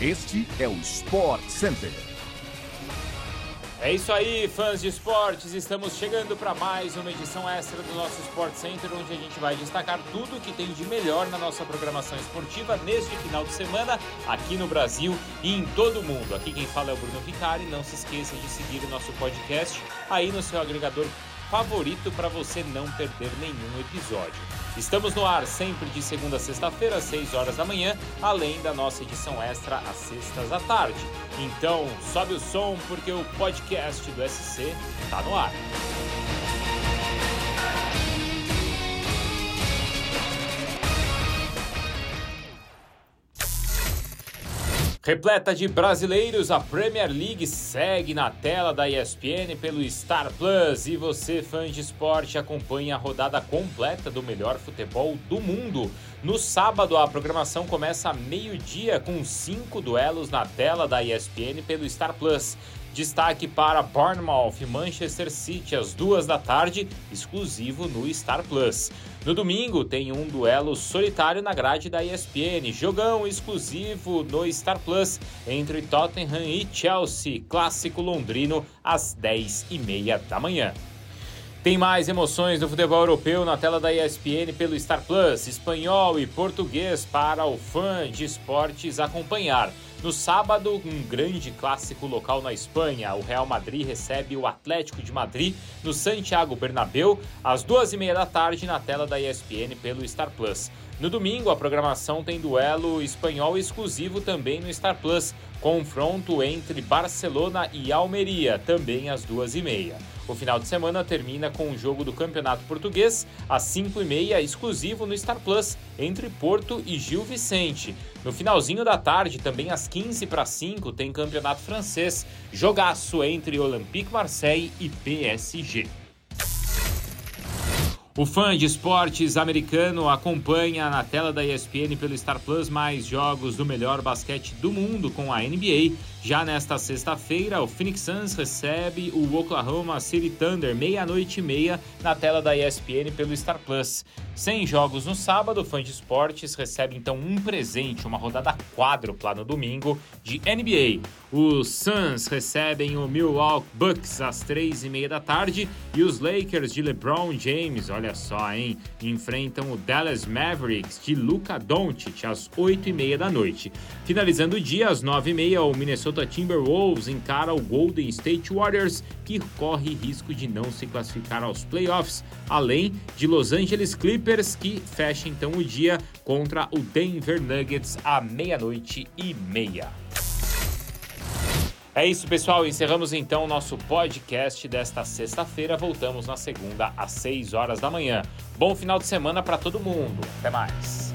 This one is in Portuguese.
Este é o Sport Center. É isso aí, fãs de esportes. Estamos chegando para mais uma edição extra do nosso Sport Center, onde a gente vai destacar tudo o que tem de melhor na nossa programação esportiva neste final de semana, aqui no Brasil e em todo o mundo. Aqui quem fala é o Bruno Vicari. Não se esqueça de seguir o nosso podcast aí no seu agregador favorito para você não perder nenhum episódio. Estamos no ar sempre de segunda a sexta-feira, às 6 horas da manhã, além da nossa edição extra às sextas à tarde. Então, sobe o som porque o podcast do SC está no ar. Repleta de brasileiros, a Premier League segue na tela da ESPN pelo Star Plus e você, fã de esporte, acompanha a rodada completa do melhor futebol do mundo. No sábado, a programação começa a meio-dia com cinco duelos na tela da ESPN pelo Star Plus. Destaque para Bournemouth e Manchester City às duas da tarde, exclusivo no Star Plus. No domingo tem um duelo solitário na grade da ESPN, jogão exclusivo no Star Plus entre Tottenham e Chelsea, clássico londrino às 10h30 da manhã. Tem mais emoções do futebol europeu na tela da ESPN pelo Star Plus, espanhol e português para o fã de esportes acompanhar. No sábado, um grande clássico local na Espanha. O Real Madrid recebe o Atlético de Madrid no Santiago Bernabéu às duas e meia da tarde na tela da ESPN pelo Star Plus. No domingo, a programação tem duelo espanhol exclusivo também no Star Plus, confronto entre Barcelona e Almeria, também às duas e meia. O final de semana termina com o jogo do Campeonato Português, às 5h30, exclusivo no Star Plus, entre Porto e Gil Vicente. No finalzinho da tarde, também às 15 para 5, tem Campeonato Francês, jogaço entre Olympique Marseille e PSG. O fã de esportes americano acompanha na tela da ESPN pelo Star Plus mais jogos do melhor basquete do mundo com a NBA. Já nesta sexta-feira, o Phoenix Suns recebe o Oklahoma City Thunder meia-noite e meia na tela da ESPN pelo Star Plus. Sem jogos no sábado, o fã de esportes recebe então um presente, uma rodada quádrupla no domingo de NBA. Os Suns recebem o Milwaukee Bucks às três e meia da tarde e os Lakers de LeBron James, olha só, hein, enfrentam o Dallas Mavericks de Luka Doncic às oito e meia da noite. Finalizando o dia às nove e meia, o Minnesota Timberwolves encara o Golden State Warriors, que corre risco de não se classificar aos playoffs, além de Los Angeles Clippers, que fecha então o dia contra o Denver Nuggets à meia-noite e meia. É isso, pessoal. Encerramos então o nosso podcast desta sexta-feira. Voltamos na segunda às 6 horas da manhã. Bom final de semana para todo mundo. Até mais.